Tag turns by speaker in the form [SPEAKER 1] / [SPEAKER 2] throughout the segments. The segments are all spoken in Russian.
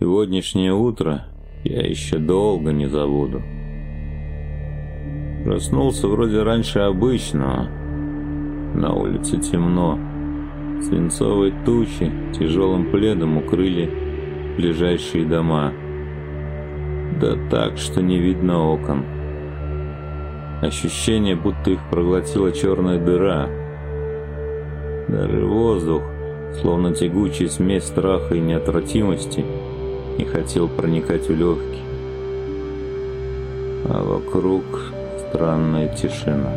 [SPEAKER 1] Сегодняшнее утро я еще долго не забуду. Проснулся вроде раньше обычного. На улице темно. Свинцовые тучи тяжелым пледом укрыли ближайшие дома. Да так, что не видно окон. Ощущение, будто их проглотила черная дыра. Даже воздух, словно тягучая смесь страха и неотвратимости, не хотел проникать в легкие. А вокруг странная тишина.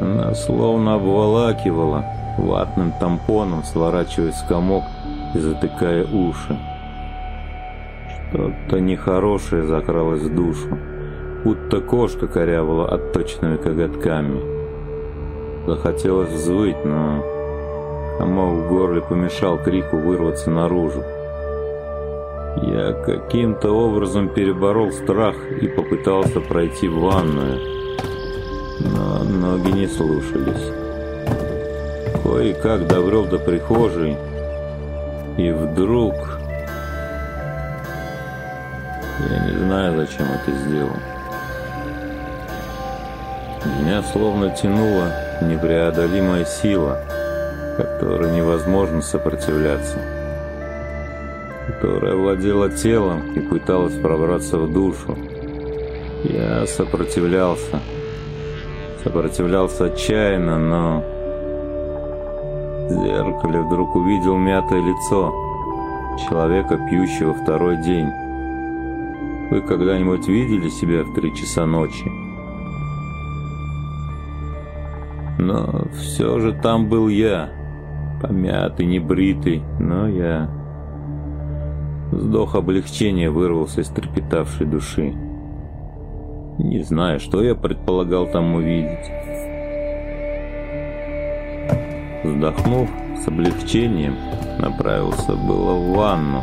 [SPEAKER 1] Она словно обволакивала ватным тампоном, сворачивая в комок и затыкая уши. Что-то нехорошее закралось в душу, будто кошка корявала отточенными коготками. Захотелось взвыть, но комок в горле помешал крику вырваться наружу. Я каким-то образом переборол страх и попытался пройти в ванную, но ноги не слушались. Кое-как добрел до прихожей, и вдруг... Я не знаю, зачем это сделал. Меня словно тянула непреодолимая сила, которой невозможно сопротивляться которая владела телом и пыталась пробраться в душу. Я сопротивлялся. Сопротивлялся отчаянно, но... В зеркале вдруг увидел мятое лицо человека, пьющего второй день. Вы когда-нибудь видели себя в три часа ночи? Но все же там был я, помятый, небритый, но я... Вздох облегчения вырвался из трепетавшей души. Не знаю, что я предполагал там увидеть. Вздохнув с облегчением, направился было в ванну,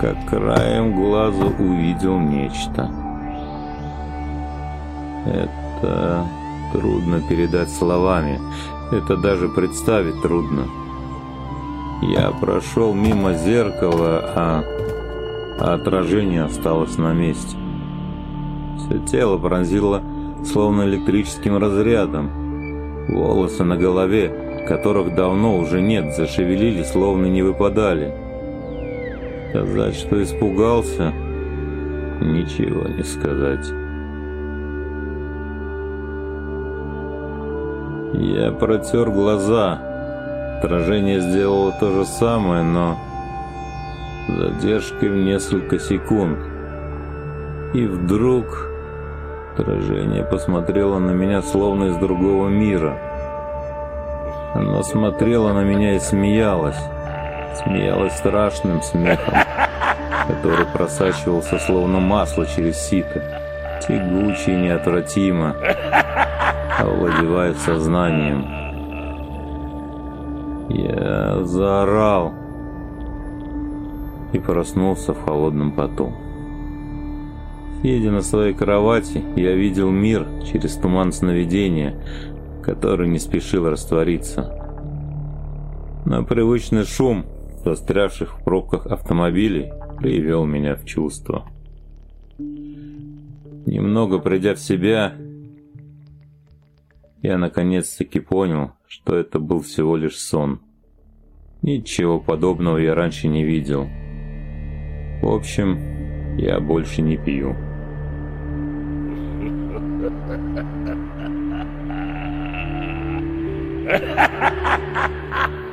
[SPEAKER 1] как краем глаза увидел нечто. Это трудно передать словами, это даже представить трудно. Я прошел мимо зеркала, а, а отражение осталось на месте. Все тело пронзило словно электрическим разрядом. Волосы на голове, которых давно уже нет, зашевелились, словно не выпадали. Сказать, что испугался, ничего не сказать. Я протер глаза, Отражение сделало то же самое, но задержкой в несколько секунд. И вдруг отражение посмотрело на меня словно из другого мира. Оно смотрело на меня и смеялось. Смеялось страшным смехом, который просачивался словно масло через сито. Тягуче и неотвратимо, овладевая сознанием. Я заорал и проснулся в холодном поту. Сидя на своей кровати, я видел мир через туман сновидения, который не спешил раствориться. Но привычный шум, застрявших в пробках автомобилей, привел меня в чувство. Немного придя в себя, я наконец-таки понял, что это был всего лишь сон. Ничего подобного я раньше не видел. В общем, я больше не пью. Ha ha ha ha!